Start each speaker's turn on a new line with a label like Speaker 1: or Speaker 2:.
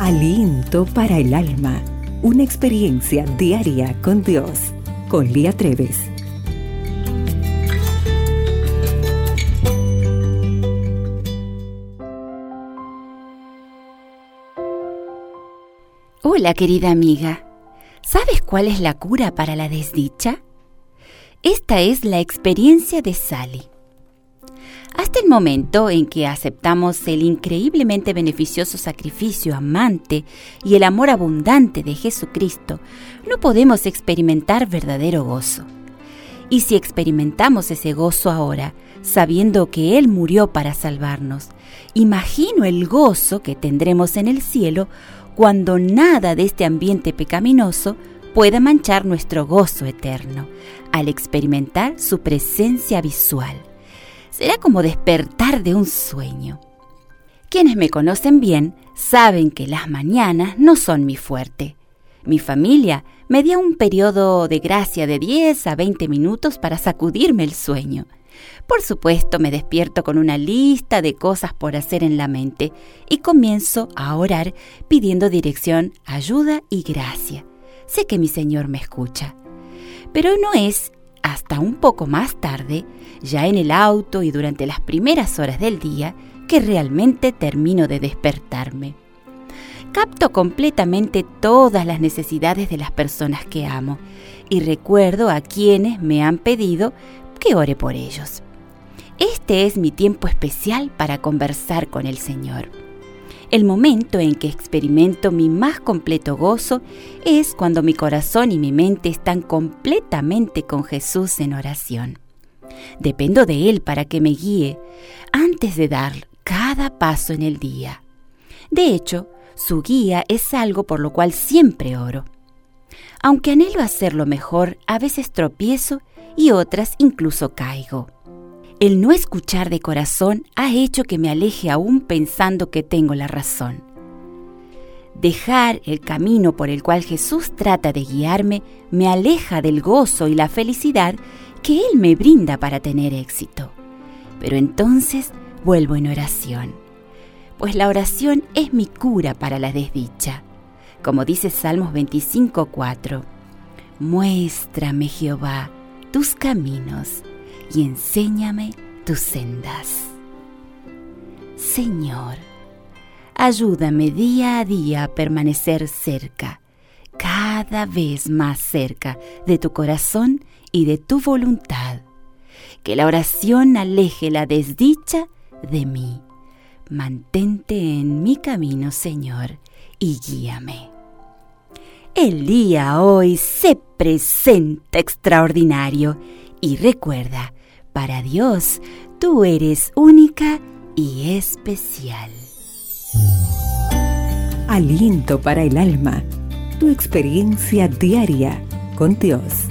Speaker 1: Aliento para el alma. Una experiencia diaria con Dios. Con Lía Treves.
Speaker 2: Hola querida amiga. ¿Sabes cuál es la cura para la desdicha? Esta es la experiencia de Sally. Hasta el momento en que aceptamos el increíblemente beneficioso sacrificio amante y el amor abundante de Jesucristo, no podemos experimentar verdadero gozo. Y si experimentamos ese gozo ahora, sabiendo que Él murió para salvarnos, imagino el gozo que tendremos en el cielo cuando nada de este ambiente pecaminoso pueda manchar nuestro gozo eterno, al experimentar su presencia visual será como despertar de un sueño. Quienes me conocen bien saben que las mañanas no son mi fuerte. Mi familia me dio un periodo de gracia de 10 a 20 minutos para sacudirme el sueño. Por supuesto, me despierto con una lista de cosas por hacer en la mente y comienzo a orar pidiendo dirección, ayuda y gracia. Sé que mi Señor me escucha. Pero no es hasta un poco más tarde, ya en el auto y durante las primeras horas del día, que realmente termino de despertarme. Capto completamente todas las necesidades de las personas que amo y recuerdo a quienes me han pedido que ore por ellos. Este es mi tiempo especial para conversar con el Señor. El momento en que experimento mi más completo gozo es cuando mi corazón y mi mente están completamente con Jesús en oración. Dependo de Él para que me guíe antes de dar cada paso en el día. De hecho, su guía es algo por lo cual siempre oro. Aunque anhelo hacerlo mejor, a veces tropiezo y otras incluso caigo. El no escuchar de corazón ha hecho que me aleje aún pensando que tengo la razón. Dejar el camino por el cual Jesús trata de guiarme me aleja del gozo y la felicidad que Él me brinda para tener éxito. Pero entonces vuelvo en oración, pues la oración es mi cura para la desdicha. Como dice Salmos 25:4, Muéstrame Jehová tus caminos y enséñame tus sendas. Señor, ayúdame día a día a permanecer cerca, cada vez más cerca de tu corazón y de tu voluntad. Que la oración aleje la desdicha de mí. Mantente en mi camino, Señor, y guíame. El día hoy se presenta extraordinario y recuerda, para Dios, tú eres única y especial.
Speaker 1: Aliento para el alma. Tu experiencia diaria con Dios.